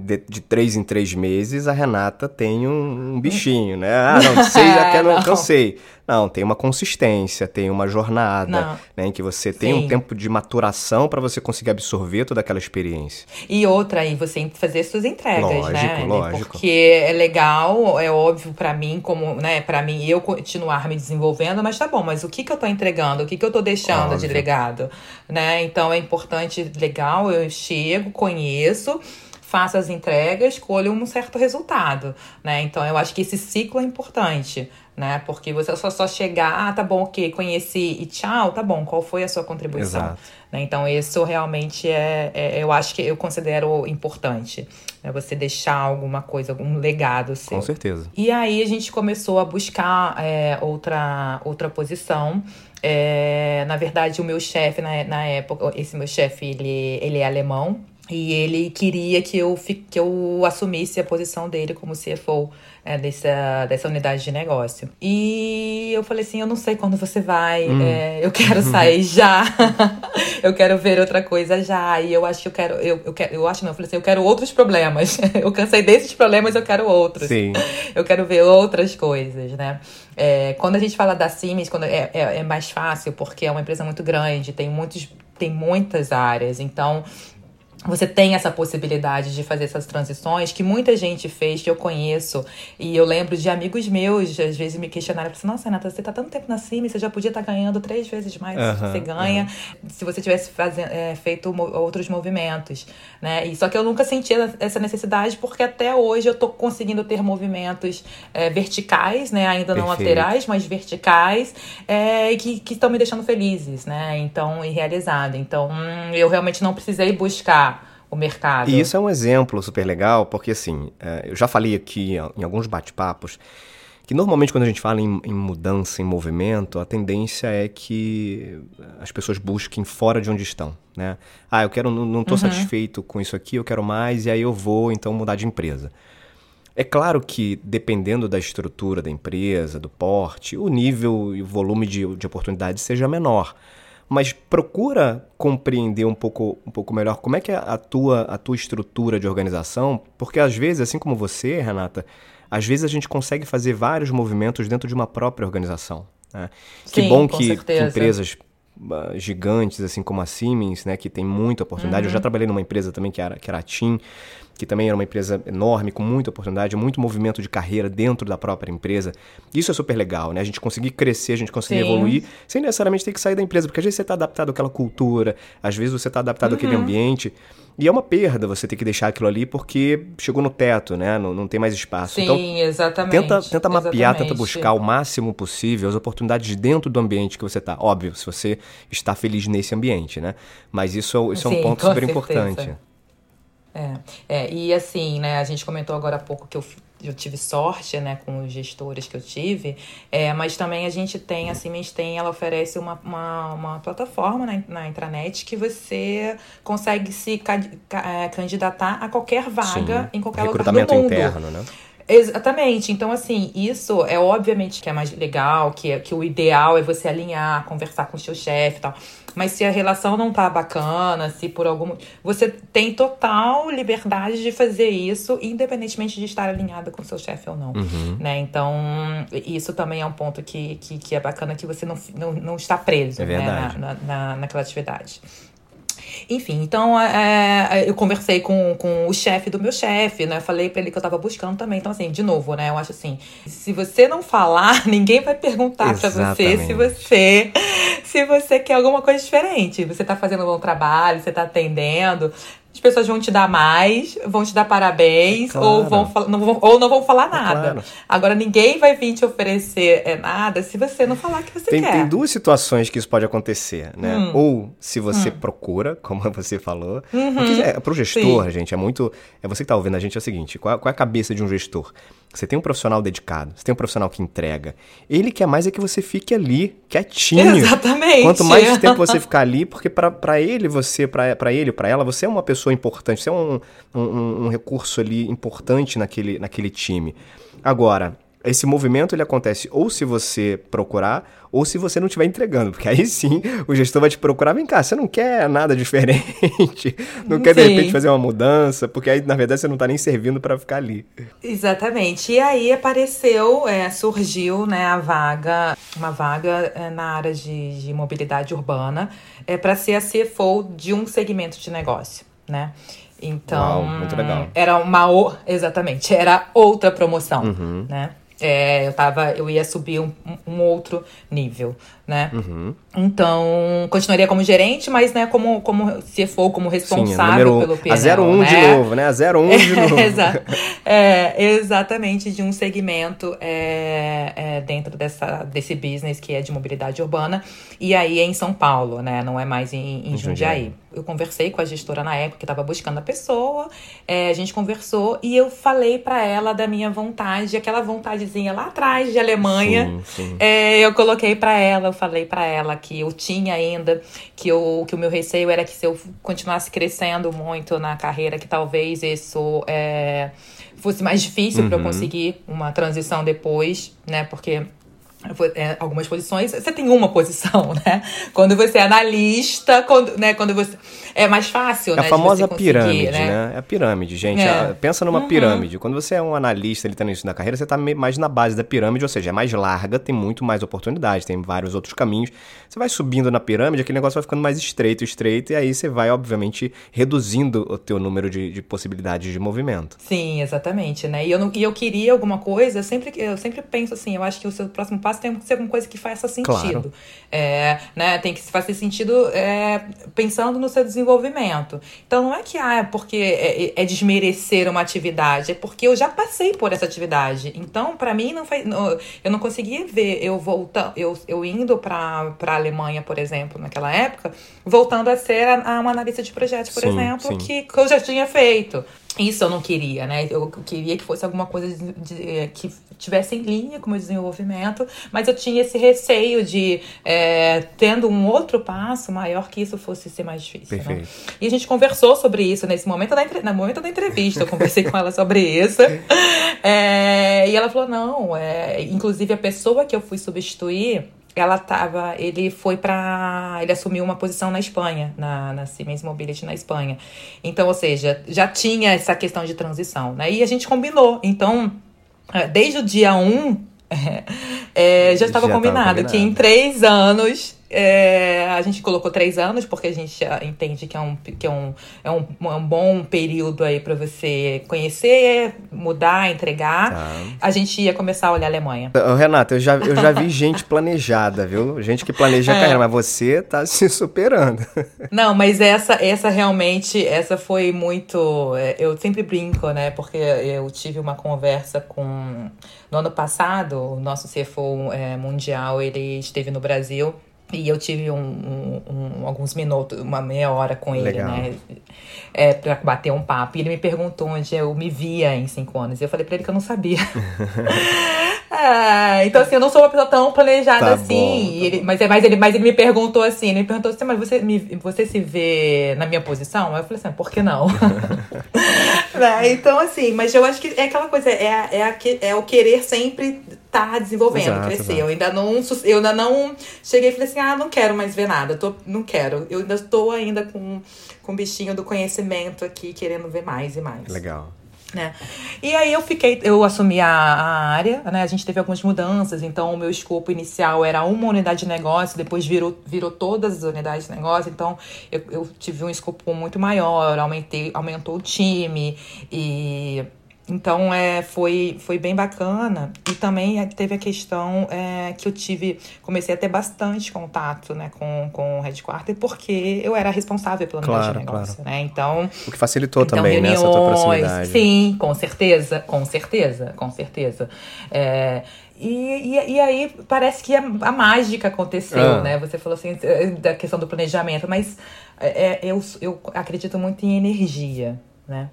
de, de, três em três meses, a Renata tem um, um bichinho, né? Ah, não, sei, até não, cansei. Não, tem uma consistência, tem uma jornada, né? Em que você tem Sim. um tempo de maturação para você conseguir absorver toda aquela experiência. E outra, aí você fazer suas entregas, lógico, né? Lógico. Porque é legal, é óbvio para mim, como, né, para mim eu continuar me desenvolvendo, mas tá bom, mas o que que eu tô entregando? O que que eu tô deixando óbvio. de legado? Né? Então é importante, legal, eu chego, conheço faço as entregas, colho um certo resultado, né? Então eu acho que esse ciclo é importante, né? Porque você só, só chegar, ah, tá bom, ok, conheci e tchau, tá bom, qual foi a sua contribuição? Exato. Né? Então isso realmente é, é, eu acho que eu considero importante, né? Você deixar alguma coisa, algum legado seu. Com certeza. E aí a gente começou a buscar é, outra, outra posição. É, na verdade, o meu chefe na, na época, esse meu chefe, ele, ele é alemão, e ele queria que eu, que eu assumisse a posição dele como CFO é, dessa, dessa unidade de negócio. E eu falei assim: eu não sei quando você vai, hum. é, eu quero sair já, eu quero ver outra coisa já. E eu acho que eu quero, eu, eu, quero, eu acho não, eu falei assim: eu quero outros problemas. eu cansei desses problemas, eu quero outros. Sim. Eu quero ver outras coisas, né? É, quando a gente fala da Siemens, quando é, é, é mais fácil, porque é uma empresa muito grande, tem muitos tem muitas áreas. Então, você tem essa possibilidade de fazer essas transições que muita gente fez, que eu conheço. E eu lembro de amigos meus, às vezes me questionaram, assim, nossa, Renata, você tá tanto tempo na cima, você já podia estar tá ganhando três vezes mais do que você ganha se você tivesse fazendo, é, feito outros movimentos, né? E, só que eu nunca senti essa necessidade, porque até hoje eu tô conseguindo ter movimentos é, verticais, né? Ainda não Perfeito. laterais, mas verticais, é, que estão me deixando felizes, né? Então, e realizada. Então, hum, eu realmente não precisei buscar o mercado. E isso é um exemplo super legal, porque assim, é, eu já falei aqui em alguns bate-papos que normalmente quando a gente fala em, em, mudança, em movimento, a tendência é que as pessoas busquem fora de onde estão, né? Ah, eu quero, não estou uhum. satisfeito com isso aqui, eu quero mais, e aí eu vou então mudar de empresa. É claro que, dependendo da estrutura da empresa, do porte, o nível e o volume de, de oportunidade seja menor mas procura compreender um pouco, um pouco melhor como é que é a tua, a tua estrutura de organização, porque às vezes, assim como você, Renata, às vezes a gente consegue fazer vários movimentos dentro de uma própria organização. Né? Sim, que bom que, que, empresas uh, gigantes, assim como a Siemens, né, que tem muita oportunidade. Uhum. Eu já uhum. trabalhei numa empresa também que era, que era a TIM, que também era uma empresa enorme, com muita oportunidade, muito movimento de carreira dentro da própria empresa. Isso é super legal, né? A gente conseguir crescer, a gente conseguir Sim. evoluir, sem necessariamente ter que sair da empresa, porque às vezes você está adaptado àquela cultura, às vezes você está adaptado uhum. àquele ambiente. E é uma perda você ter que deixar aquilo ali porque chegou no teto, né? Não, não tem mais espaço. Sim, então, exatamente. Tenta, tenta mapear, exatamente. tenta buscar o máximo possível as oportunidades dentro do ambiente que você está. Óbvio, se você está feliz nesse ambiente, né? Mas isso, isso Sim, é um ponto super certeza. importante. É, é, e assim, né, a gente comentou agora há pouco que eu, eu tive sorte, né, com os gestores que eu tive, é, mas também a gente tem, a Siemens tem, ela oferece uma, uma, uma plataforma na, na intranet que você consegue se ca, ca, é, candidatar a qualquer vaga Sim. em qualquer lugar do mundo. interno, né? Exatamente. Então, assim, isso é obviamente que é mais legal, que, é, que o ideal é você alinhar, conversar com o seu chefe e tal. Mas se a relação não tá bacana, se por algum. Você tem total liberdade de fazer isso, independentemente de estar alinhada com o seu chefe ou não. Uhum. Né? Então, isso também é um ponto que, que, que, é bacana que você não, não, não está preso é né? na, na, na, naquela atividade. Enfim, então é, é, eu conversei com, com o chefe do meu chefe, né? Falei para ele que eu tava buscando também. Então, assim, de novo, né? Eu acho assim, se você não falar, ninguém vai perguntar para você se você se você quer alguma coisa diferente. Você tá fazendo um bom trabalho, você tá atendendo as pessoas vão te dar mais, vão te dar parabéns, é claro. ou, vão, não vão, ou não vão falar é nada. Claro. Agora, ninguém vai vir te oferecer é, nada se você não falar que você tem, quer. Tem duas situações que isso pode acontecer, né? Hum. Ou se você hum. procura, como você falou. Uhum. Porque é, pro gestor, Sim. gente, é muito. É você que tá ouvindo a gente, é o seguinte: qual, qual é a cabeça de um gestor? Você tem um profissional dedicado, você tem um profissional que entrega. Ele quer mais é que você fique ali, quietinho. Exatamente. Quanto mais tempo você ficar ali, porque para ele, você, para ele, para ela, você é uma pessoa importante, você é um, um, um recurso ali importante naquele, naquele time. Agora, esse movimento ele acontece ou se você procurar ou se você não estiver entregando, porque aí sim o gestor vai te procurar, vem cá, você não quer nada diferente, não quer de repente fazer uma mudança, porque aí na verdade você não está nem servindo para ficar ali. Exatamente. E aí apareceu, é, surgiu, né, a vaga, uma vaga é, na área de, de mobilidade urbana, é para ser a CFO de um segmento de negócio, né? Então, Uau, muito legal. era uma exatamente, era outra promoção, uhum. né? É, eu tava, eu ia subir um, um outro nível, né? Uhum. Então, continuaria como gerente, mas né, como, como CFO, como responsável Sim, número, pelo PNL. A 01 né? de novo, né? A 01 de novo. é, exatamente, de um segmento é, é, dentro dessa, desse business que é de mobilidade urbana. E aí é em São Paulo, né? Não é mais em, em Jundiaí. Eu conversei com a gestora na época que estava buscando a pessoa, é, a gente conversou e eu falei para ela da minha vontade, aquela vontadezinha lá atrás de Alemanha. Sim, sim. É, eu coloquei para ela, falei para ela que eu tinha ainda, que, eu, que o meu receio era que se eu continuasse crescendo muito na carreira, que talvez isso é, fosse mais difícil uhum. para eu conseguir uma transição depois, né? Porque algumas posições, você tem uma posição, né? Quando você é analista, quando, né, quando você. É mais fácil, é né? A famosa pirâmide, né? né? É a pirâmide, gente. É. pensa numa uhum. pirâmide. Quando você é um analista, ele tá no início da carreira, você tá mais na base da pirâmide, ou seja, é mais larga, tem muito mais oportunidades, tem vários outros caminhos. Você vai subindo na pirâmide, aquele negócio vai ficando mais estreito, estreito, e aí você vai, obviamente, reduzindo o teu número de, de possibilidades de movimento. Sim, exatamente, né? E eu, não, e eu queria alguma coisa, eu sempre, eu sempre penso assim, eu acho que o seu próximo passo tem que ser alguma coisa que faça sentido. Claro. É, né, tem que fazer sentido é, pensando no seu desenvolvimento. Então não é que ah, é porque é, é, desmerecer uma atividade, é porque eu já passei por essa atividade. Então, para mim, não faz, eu não conseguia ver eu voltando, eu, eu indo para a Alemanha, por exemplo, naquela época, voltando a ser a, a uma analista de projetos, por sim, exemplo, sim. Que, que eu já tinha feito. Isso eu não queria, né? Eu queria que fosse alguma coisa de, de, que tivesse em linha com o meu desenvolvimento, mas eu tinha esse receio de, é, tendo um outro passo maior, que isso fosse ser mais difícil. Né? Né? E a gente conversou sobre isso nesse momento da, no momento da entrevista, eu conversei com ela sobre isso. É, e ela falou: não, é, inclusive a pessoa que eu fui substituir ela tava, ele foi para, ele assumiu uma posição na Espanha, na, na Siemens Mobility na Espanha. Então, ou seja, já tinha essa questão de transição, né? E a gente combinou. Então, é, desde o dia 1, um, é, já estava combinado, combinado que em três anos é, a gente colocou três anos, porque a gente entende que é um, que é um, é um, um bom período aí para você conhecer, mudar, entregar. Tá. A gente ia começar a olhar a Alemanha. Renata, eu já, eu já vi gente planejada, viu? Gente que planeja a é. carreira, mas você tá se superando. Não, mas essa, essa realmente, essa foi muito. É, eu sempre brinco, né? Porque eu tive uma conversa com. No ano passado, o nosso CFO é, mundial, ele esteve no Brasil. E eu tive um, um, um, alguns minutos, uma meia hora com ele, Legal. né? É, pra bater um papo. E ele me perguntou onde eu me via em cinco anos. E eu falei pra ele que eu não sabia. É, então assim, eu não sou uma pessoa tão planejada Tá assim. bom, E ele- mas, é- mas, ele, mas ele me perguntou assim, ele me perguntou assim, mas você, me, você se vê na minha posição? Eu falei assim, por que não? Né, Então, assim, mas eu acho que é aquela coisa, é, é, a é o querer sempre estar desenvolvendo, Exato, crescer. exato. Eu ainda não eu ainda não cheguei e falei assim, ah, não quero mais ver nada, tô, não quero. Eu ainda estou ainda com, com o bichinho do conhecimento aqui, querendo ver mais e mais Legal. né? E aí eu fiquei, eu assumi a, a área, né? A gente teve algumas mudanças, então o meu escopo inicial era uma unidade de negócio, depois virou, virou todas as unidades de negócio, então eu, eu tive um escopo muito maior, aumentei, aumentou o time e então é, foi, foi bem bacana. E também teve a questão é, que eu tive, comecei a ter bastante contato né, com, com o Headquarter, porque eu era responsável unidade Claro, negócio. claro. Né? Então, O que facilitou então, também, né? Essa tua reuniões, proximidade. Sim, com certeza, com certeza, com certeza. É, e, e, e aí parece que a, a mágica aconteceu, Ah. né? Você falou assim eh, da questão do planejamento, mas é, eu, eu acredito muito em energia, né?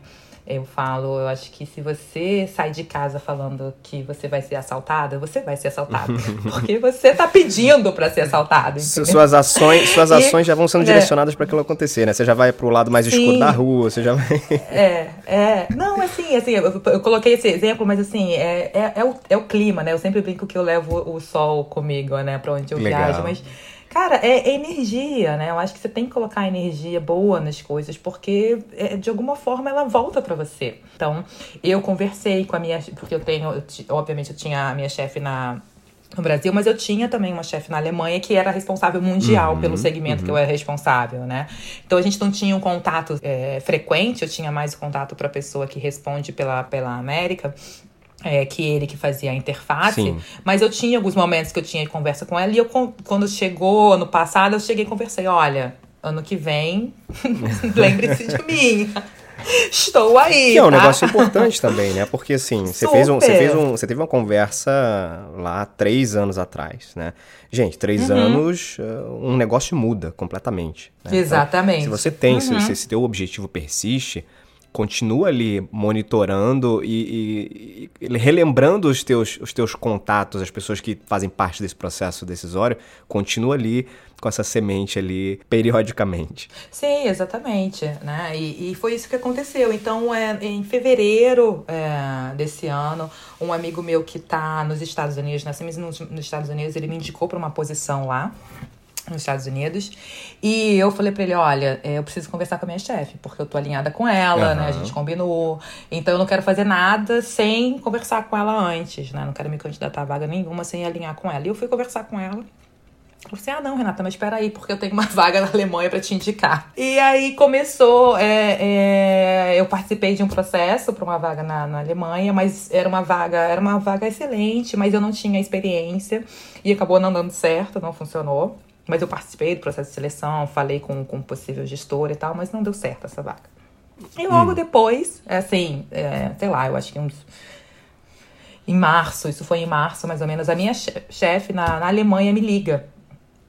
Eu falo, eu acho que se você sai de casa falando que você vai ser assaltada, você vai ser assaltada. porque você tá pedindo pra ser assaltado. Entendeu? Suas ações, suas E- ações já vão sendo é. direcionadas para aquilo acontecer, né? Você já vai pro lado mais escuro Sim. da rua, você já vai. É, é. Não, assim, assim, eu, eu coloquei esse exemplo, mas assim, é, é, é, o, é o clima, né? Eu sempre brinco que eu levo o sol comigo, né, pra onde eu Legal. viajo, mas. Cara, é, é energia, né? Eu acho que você tem que colocar energia boa nas coisas, porque é, de alguma forma ela volta pra você. Então, eu conversei com a minha. Porque eu tenho, eu obviamente, eu tinha a minha chefe na, no Brasil, mas eu tinha também uma chefe na Alemanha que era responsável mundial Uhum, pelo segmento que eu era responsável, né? Então a gente não tinha um contato é, frequente, eu tinha mais o contato para a pessoa que responde pela, pela América. É, que ele que fazia a interface, Sim. mas eu tinha alguns momentos que eu tinha conversa com ela e eu, quando chegou ano passado, eu cheguei e conversei: olha, ano que vem, lembre-se de mim. Estou aí. Que é um tá? negócio importante também, né? Porque assim, você fez um, você fez um, você teve uma conversa lá três anos atrás, né? Gente, três Uhum. anos, uh, um negócio muda completamente. né? Então, Exatamente. se você tem, se, Uhum. se esse teu objetivo persiste, continua ali monitorando e, e- e relembrando os teus, os teus contatos, as pessoas que fazem parte desse processo decisório, continua ali com essa semente ali periodicamente. Sim, exatamente, né? E, e foi isso que aconteceu. Então, é, em fevereiro é, desse ano, um amigo meu que tá nos Estados Unidos, nós somos nos, nos Estados Unidos, ele me indicou para uma posição lá nos Estados Unidos. E eu falei pra ele, olha, é, eu preciso conversar com a minha chefe, porque eu tô alinhada com ela, né? A gente combinou. Então eu não quero fazer nada sem conversar com ela antes, né? Não quero me candidatar a vaga nenhuma sem alinhar com ela. E eu fui conversar com ela. Eu falei assim, ah, não, Renata, mas espera aí, porque eu tenho uma vaga na Alemanha pra te indicar. E aí começou, é, é, eu participei de um processo para uma vaga na, na Alemanha, mas era uma vaga, era uma vaga excelente, mas eu não tinha experiência e acabou não dando certo, não funcionou. Mas eu participei do processo de seleção, falei com, com o possível gestor e tal, mas não deu certo essa vaga. E logo depois, é assim, é, sei lá, eu acho que uns em março, isso foi em março mais ou menos, a minha che- chefe na, na Alemanha me liga.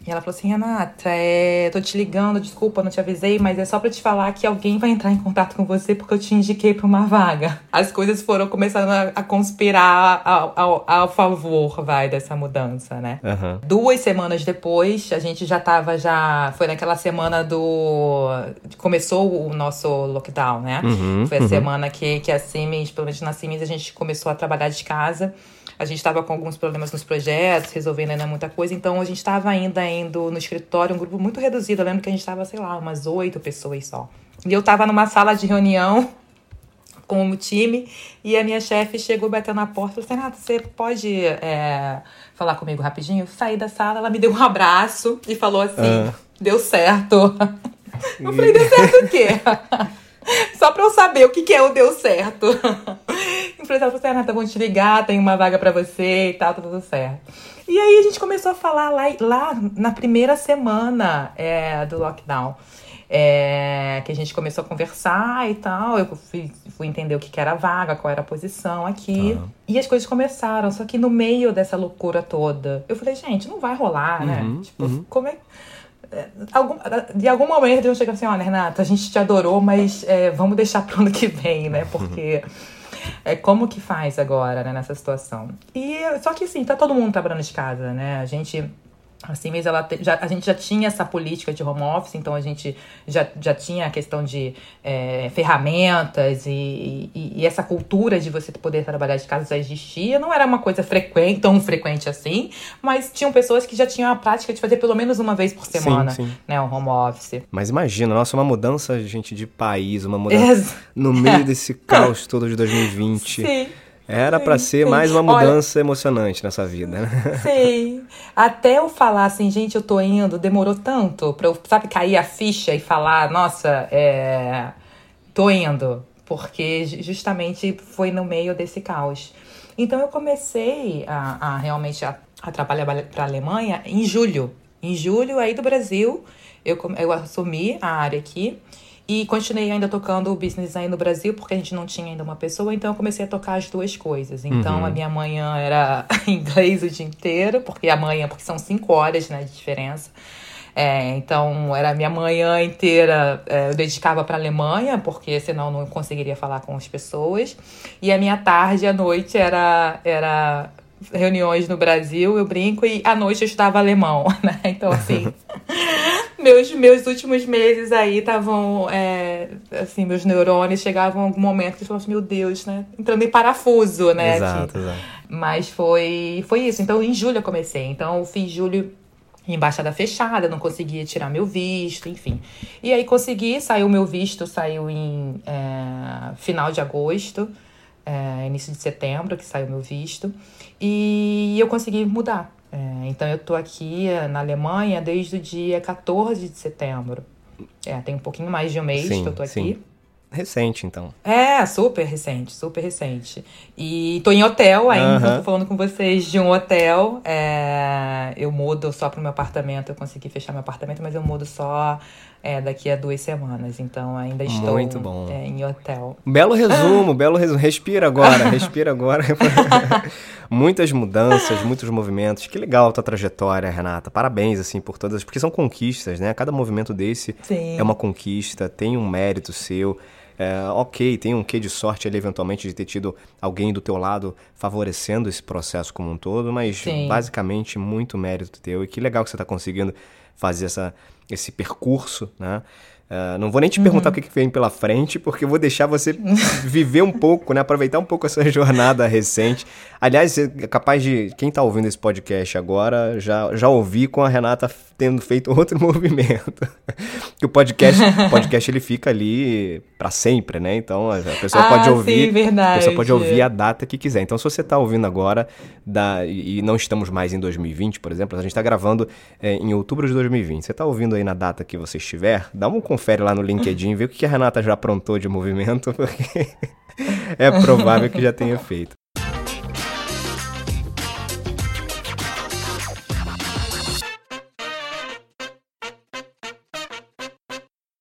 E ela falou assim: Renata, é, tô te ligando, desculpa, não te avisei, mas é só pra te falar que alguém vai entrar em contato com você porque eu te indiquei pra uma vaga. As coisas foram começando a, a conspirar ao, ao, ao favor, vai, dessa mudança, né? Aham. Duas semanas depois, a gente já tava já. Foi naquela semana do. Começou o nosso lockdown, né? Uhum, foi a uhum. semana que, que a Siemens, pelo menos na Siemens, a gente começou a trabalhar de casa. A gente estava com alguns problemas nos projetos, resolvendo ainda muita coisa. Então, a gente estava ainda indo no escritório, um grupo muito reduzido. Eu lembro que a gente estava, sei lá, umas oito pessoas só. E eu estava numa sala de reunião com o time e a minha chefe chegou batendo na porta e falou assim, Renata, você pode é, falar comigo rapidinho? Eu saí da sala, ela me deu um abraço e falou assim, Ah. deu certo. Eu falei, deu certo o quê? Só pra eu saber o que, que é o deu certo. Eu falei, ela falou assim, Renata, vou te ligar, tem uma vaga pra você e tal, tá tudo certo. E aí a gente começou a falar lá, lá na primeira semana é, do lockdown. É, que a gente começou a conversar e tal. Eu fui, fui entender o que, que era a vaga, qual era a posição aqui. E as coisas começaram. Só que no meio dessa loucura toda, eu falei, gente, não vai rolar, né? Uhum, Tipo, uhum. como é. é, Algum, de algum momento eles chegam assim, olha, Renata, a gente te adorou, mas é, vamos deixar pro ano que vem, né? Porque é, como que faz agora, né, nessa situação? E só que assim, tá todo mundo trabalhando de casa, né? A gente Assim mesmo, ela te, já, a gente já tinha essa política de home office, então a gente já, já tinha a questão de é, ferramentas e, e, e, essa cultura de você poder trabalhar de casa já existia. Não era uma coisa frequente, tão frequente assim, mas tinham pessoas que já tinham a prática de fazer pelo menos uma vez por semana sim, sim. Né, o home office. Mas imagina, nossa, uma mudança, gente, de país, uma mudança no meio desse caos todo de 2020. Sim. Era para ser sim. mais uma mudança Olha, emocionante nessa vida, né? Sim. Até eu falar assim, gente, eu tô indo, demorou tanto pra eu, sabe, cair a ficha e falar, nossa, é, tô indo. Porque justamente foi no meio desse caos. Então eu comecei a, a realmente a, a trabalhar para a Alemanha em julho. Em julho, aí do Brasil, eu, eu assumi a área aqui. E continuei ainda tocando o business aí no Brasil, porque a gente não tinha ainda uma pessoa, então eu comecei a tocar as duas coisas. Então uhum. a minha manhã era inglês o dia inteiro, porque a manhã, porque são cinco horas né, de diferença. É, então era a minha manhã inteira, é, eu dedicava para a Alemanha, porque senão não conseguiria falar com as pessoas. E a minha tarde à noite era, era reuniões no Brasil, eu brinco, e à noite eu estudava alemão, né? Então, assim. meus, meus últimos meses aí estavam, é, assim, meus neurônios chegavam a algum momento que eu falava assim, meu Deus, né? Entrando em parafuso, né? Exato, exato. Mas foi, foi isso. Então, em julho eu comecei. Então, eu fiz julho em embaixada fechada, não conseguia tirar meu visto, enfim. E aí consegui, saiu meu visto, saiu em é, final de agosto, é, início de setembro, que saiu meu visto. E eu consegui mudar. É, então eu tô aqui é, na Alemanha desde o dia 14 de setembro. É, tem um pouquinho mais de um mês sim, que eu tô aqui. Sim. Recente, então. É, super recente, super recente. E tô em hotel ainda, tô falando com vocês de um hotel. É, eu mudo só pro meu apartamento, eu consegui fechar meu apartamento, mas eu mudo só é, daqui a duas semanas. Então ainda estou Muito bom. É, em hotel. Belo resumo, belo resumo. Respira agora, respira agora. Muitas mudanças, muitos movimentos. Que legal a tua trajetória, Renata. Parabéns, assim, por todas, porque são conquistas, né? Cada movimento desse Sim. é uma conquista, tem um mérito seu. É, ok, tem um quê de sorte ali, eventualmente, de ter tido alguém do teu lado favorecendo esse processo como um todo, mas Sim. basicamente muito mérito teu. E que legal que você está conseguindo fazer essa, esse percurso, né? Uh, não vou nem te perguntar uhum. o que, vem pela frente, porque eu vou deixar você viver um pouco, né? Aproveitar um pouco essa jornada recente. Aliás, é capaz de. Quem está ouvindo esse podcast agora já, já ouvi com a Renata tendo feito outro movimento. que o podcast, podcast ele fica ali para sempre, né? Então a pessoa ah, pode ouvir. Sim, verdade. A pessoa pode ouvir a data que quiser. Então, se você está ouvindo agora da, e não estamos mais em 2020, por exemplo, a gente está gravando é, em outubro de 2020. Você está ouvindo aí na data que você estiver, dá um confere lá no LinkedIn, vê o que a Renata já aprontou de movimento, porque é provável que já tenha feito.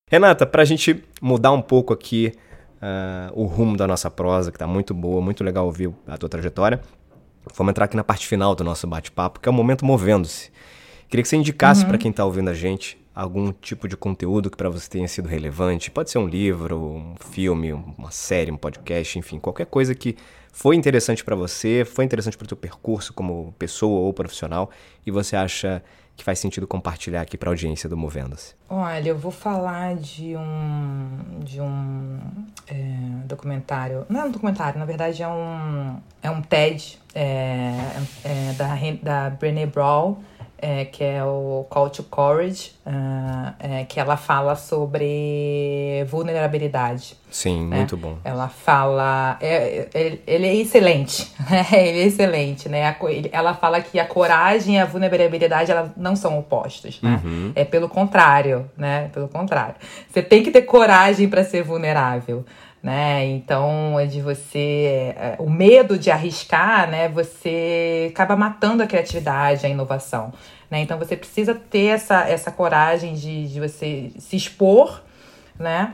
Renata, para a gente mudar um pouco aqui uh, o rumo da nossa prosa, que está muito boa, muito legal ouvir a tua trajetória, vamos entrar aqui na parte final do nosso bate-papo, que é o momento movendo-se. Queria que você indicasse uhum. para quem está ouvindo a gente algum tipo de conteúdo que para você tenha sido relevante. Pode ser um livro, um filme, uma série, um podcast, enfim, qualquer coisa que foi interessante para você, foi interessante para o teu percurso como pessoa ou profissional e você acha que faz sentido compartilhar aqui para a audiência do Movendo-se? Olha, eu vou falar de um de um é, documentário, não é um documentário, na verdade é um é um TED é, é, da da Brené Brown é, que é o Call to Courage, uh, é, que ela fala sobre vulnerabilidade. Sim, né? muito bom. Ela fala. É, é ele é excelente, né? Ele é excelente, né? Ela fala que a coragem e a vulnerabilidade elas não são opostos, né? Uhum. É pelo contrário, né? Pelo contrário. Você tem que ter coragem para ser vulnerável né? Então, é de você. É, o medo de arriscar, né? Você acaba matando a criatividade, a inovação. Né? Então, você precisa ter essa, essa coragem de, de você se expor, né?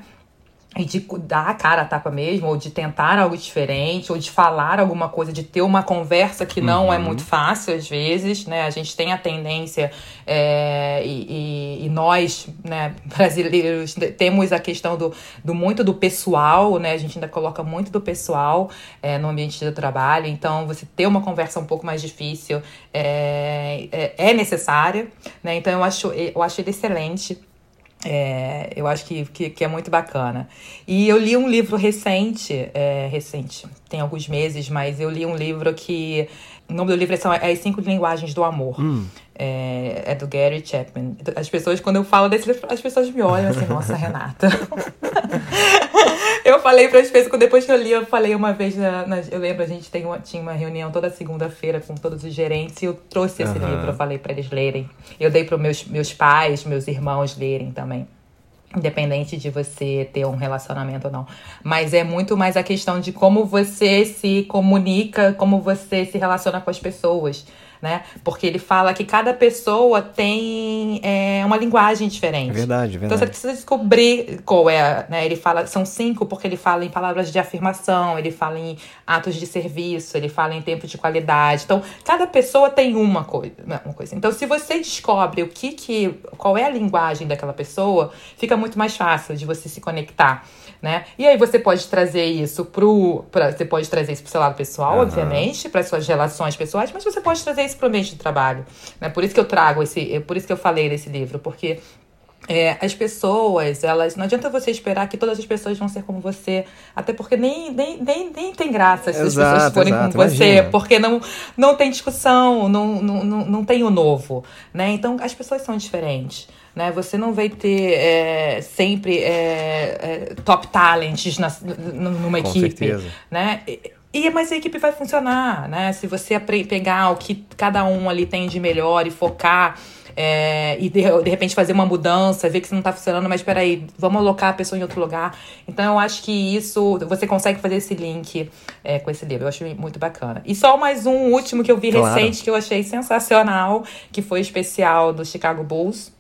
E de dar a cara a tapa mesmo, ou de tentar algo diferente, ou de falar alguma coisa, de ter uma conversa que não é uhum. é muito fácil às vezes, né? A gente tem a tendência, é, e, e, e, nós, né, brasileiros, temos a questão do, do muito do pessoal, né? A gente ainda coloca muito do pessoal é, no ambiente do trabalho, então você ter uma conversa um pouco mais difícil é, é, é necessária, né? Então eu acho, eu acho ele excelente. É, eu acho que, que, que, é muito bacana. E eu li um livro recente, é, recente, tem alguns meses, mas eu li um livro que. O nome do livro é As Cinco Linguagens do Amor. Hum. É, é, do Gary Chapman. As pessoas, quando eu falo desse livro, as pessoas me olham assim, nossa, Renata. eu falei para as pessoas, depois que eu li, eu falei uma vez, na, na, eu lembro, a gente tem uma, tinha uma reunião toda segunda-feira com todos os gerentes e eu trouxe esse uhum. livro, eu falei para eles lerem. Eu dei para meus, meus pais, meus irmãos lerem também. Independente de você ter um relacionamento ou não. Mas é muito mais a questão de como você se comunica, como você se relaciona com as pessoas né? Porque ele fala que cada pessoa tem é, uma linguagem diferente. É verdade, verdade. Então você precisa descobrir qual é, né? Ele fala, são cinco porque ele fala em palavras de afirmação, ele fala em atos de serviço, ele fala em tempo de qualidade. Então, cada pessoa tem uma coisa, uma coisa. Então, se você descobre o que que qual é a linguagem daquela pessoa, fica muito mais fácil de você se conectar né? E aí você pode trazer isso pro. Pra, você pode trazer isso pro seu lado pessoal, uhum. obviamente, para suas relações pessoais, mas você pode trazer isso pro ambiente de trabalho. Né? Por isso que eu trago esse. É por isso que eu falei desse livro, porque é, as pessoas, elas. Não adianta você esperar que todas as pessoas vão ser como você. Até porque nem, nem, nem, nem tem graça se exato, as pessoas forem exato, como você. Imagina. Porque não, não tem discussão, não, não, não, não tem o novo. Né? Então as pessoas são diferentes né? Você não vai ter é, sempre é, é, top talents na, numa Com equipe, certeza. né? E, mas a equipe vai funcionar, né? Se você pegar o que cada um ali tem de melhor e focar é, e de, de, repente fazer uma mudança, ver que isso não está funcionando, mas peraí, vamos alocar a pessoa em outro lugar. Então eu acho que isso, você consegue fazer esse link é, com esse livro. Eu acho muito bacana. E só mais um último que eu vi claro. recente que eu achei sensacional, que foi especial do Chicago Bulls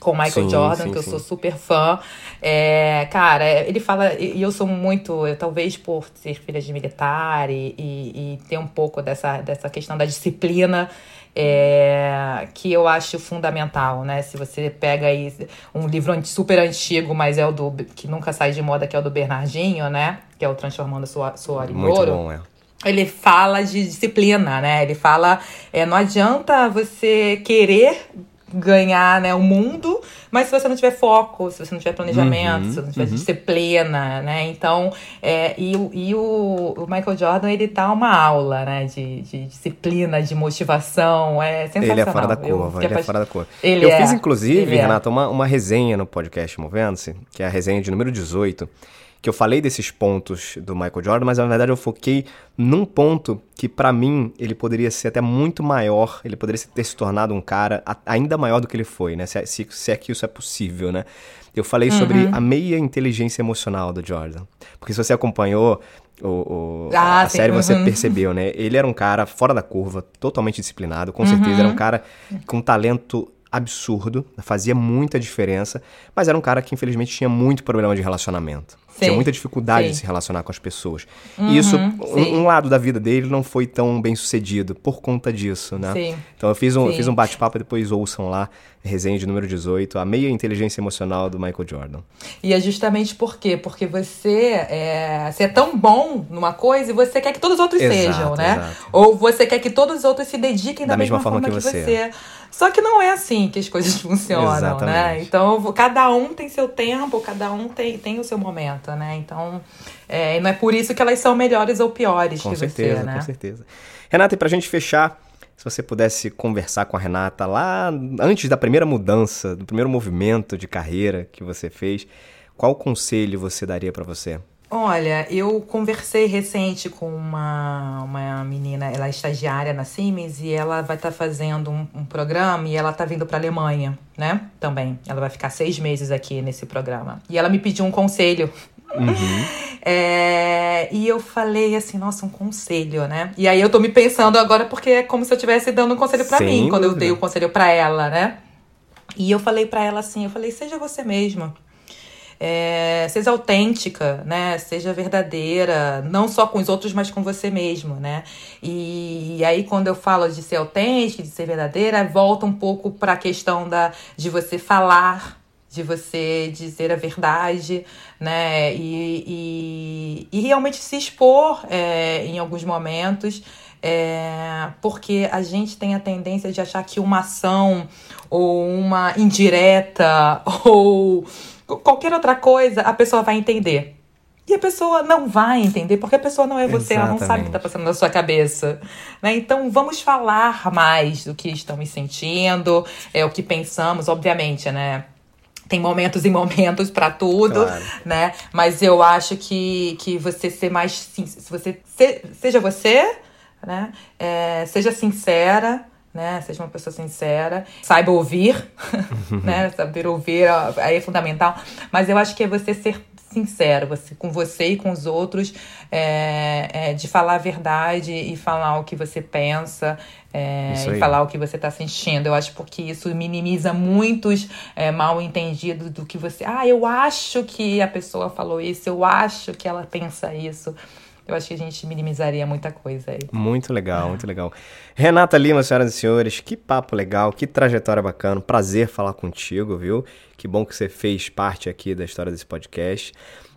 com Michael sim, Jordan, sim, que eu sim. sou super fã. É, cara, ele fala, e eu sou muito, eu, talvez por ser filha de militar e, e, e, ter um pouco dessa, dessa questão da disciplina, é, que eu acho fundamental, né? Se você pega aí um livro super antigo, mas é o do que nunca sai de moda, que é o do Bernardinho, né? Que é o Transformando Suor em Muito Ouro. Bom, é ele fala de disciplina, né? Ele fala, é, não adianta você querer ganhar né, o mundo, mas se você não tiver foco, se você não tiver planejamento, uhum, se você não tiver uhum. disciplina, né? Então, é, e, e o, o, Michael Jordan, ele tá uma aula, né? De, de, disciplina, de motivação, é sensacional. Ele é fora da curva, ele é fora da curva. Ele Eu é, fiz, inclusive, Renata, uma, uma resenha no podcast Movendo-se, que é a resenha de número 18, que eu falei desses pontos do Michael Jordan, mas na verdade eu foquei num ponto que para mim ele poderia ser até muito maior, ele poderia ter se tornado um cara ainda maior do que ele foi, né? Se, se, se é que isso é possível, né? Eu falei uhum. sobre a meia inteligência emocional do Jordan. Porque se você acompanhou o, o ah, a série, você uhum. percebeu, né? Ele era um cara fora da curva, totalmente disciplinado, com certeza. Era um uhum. cara com talento absurdo, fazia muita diferença, mas era um cara que infelizmente tinha muito problema de relacionamento. Sim, tinha muita dificuldade sim. de se relacionar com as pessoas. Uhum, e isso, um, um, lado da vida dele não foi tão bem sucedido por conta disso, né? Sim. Então eu fiz um, eu fiz um bate-papo, depois ouçam lá, resenha de número 18, a meia inteligência emocional do Michael Jordan. E é justamente por quê? Porque você é, você é tão bom numa coisa e você quer que todos os outros exato, sejam, né? Exato. Ou você quer que todos os outros se dediquem da, da mesma, mesma, forma, forma que, que, você. Só que não é assim que as coisas funcionam, né? Exatamente. né? Então, cada um tem seu tempo, cada um tem, tem o seu momento, né? Então, é, não é por isso que elas são melhores ou piores com que certeza, você, né? Com certeza. Renata, e pra gente fechar, se você pudesse conversar com a Renata lá antes da primeira mudança, do primeiro movimento de carreira que você fez, qual conselho você daria para você? Olha, eu conversei recente com uma, uma menina, ela é estagiária na Siemens e ela vai estar tá fazendo um, um, programa e ela tá vindo para Alemanha, né? Também. Ela vai ficar seis meses aqui nesse programa. E ela me pediu um conselho. Uhum. é, e eu falei assim, nossa, um conselho, né? E aí eu tô me pensando agora porque é como se eu estivesse dando um conselho para mim, quando eu dei o conselho para ela, né? E eu falei para ela assim, eu falei, seja você mesma. É, seja autêntica, né? Seja verdadeira, não só com os outros, mas com você mesmo, né? E, e aí quando eu falo de ser autêntica, de ser verdadeira, volta um pouco para a questão da de você falar de você dizer a verdade, né? E, e, e realmente se expor é, em alguns momentos. É, porque a gente tem a tendência de achar que uma ação ou uma indireta ou qualquer outra coisa a pessoa vai entender. E a pessoa não vai entender, porque a pessoa não é você, Exatamente. ela não sabe o que está passando na sua cabeça. Né? Então vamos falar mais do que estamos sentindo, é o que pensamos, obviamente, né? tem momentos e momentos para tudo, claro. né? Mas eu acho que, que você ser mais. Se você se, seja você, né? É, seja sincera, né? Seja uma pessoa sincera, saiba ouvir, né? Saber ouvir aí é fundamental. Mas eu acho que é você ser sincero você, com você e com os outros, é, é, de falar a verdade e falar o que você pensa é, e falar o que você está sentindo. Eu acho porque isso minimiza muitos é, mal entendidos do que você. Ah, eu acho que a pessoa falou isso, eu acho que ela pensa isso eu acho que a gente minimizaria muita coisa aí. Muito legal, muito legal. Renata Lima, senhoras e senhores, que papo legal, que trajetória bacana. Prazer falar contigo, viu? Que bom que você fez parte aqui da história desse podcast.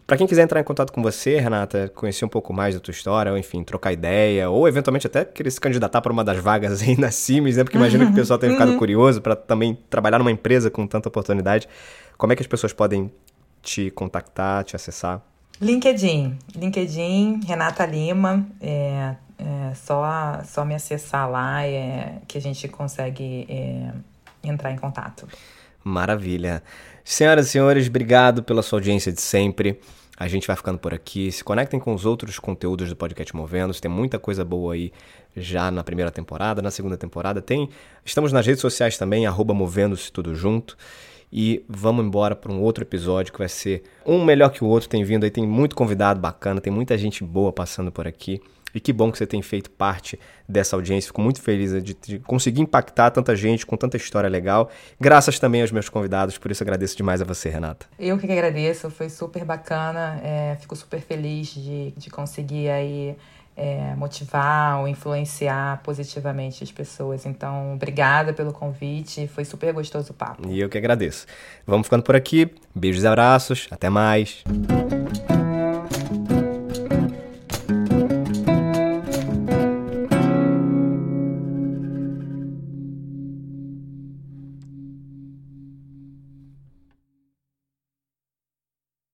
Para quem quiser entrar em contato com você, Renata, conhecer um pouco mais da tua história, ou enfim, trocar ideia, ou eventualmente até querer se candidatar para uma das vagas aí na Sims, né? Porque imagino que o pessoal tenha ficado uhum. curioso para também trabalhar numa empresa com tanta oportunidade. Como é que as pessoas podem te contactar, te acessar? LinkedIn. LinkedIn, Renata Lima. É, é só, só me acessar lá é, que a gente consegue é, entrar em contato. Maravilha. Senhoras e senhores, obrigado pela sua audiência de sempre. A gente vai ficando por aqui. Se conectem com os outros conteúdos do podcast Movendo. Tem muita coisa boa aí já na primeira temporada, na segunda temporada. Tem. Estamos nas redes sociais também, arroba Movendo-se tudo junto e vamos embora para um outro episódio que vai ser um melhor que o outro. Tem vindo aí, tem muito convidado bacana, tem muita gente boa passando por aqui. E que bom que você tem feito parte dessa audiência. Fico muito feliz de, de, conseguir impactar tanta gente com tanta história legal. Graças também aos meus convidados, por isso agradeço demais a você, Renata. Eu que agradeço, foi super bacana. É, fico super feliz de, de conseguir aí é, motivar ou influenciar positivamente as pessoas. Então, obrigada pelo convite, foi super gostoso o papo. E eu que agradeço. Vamos ficando por aqui. Beijos e abraços, até mais.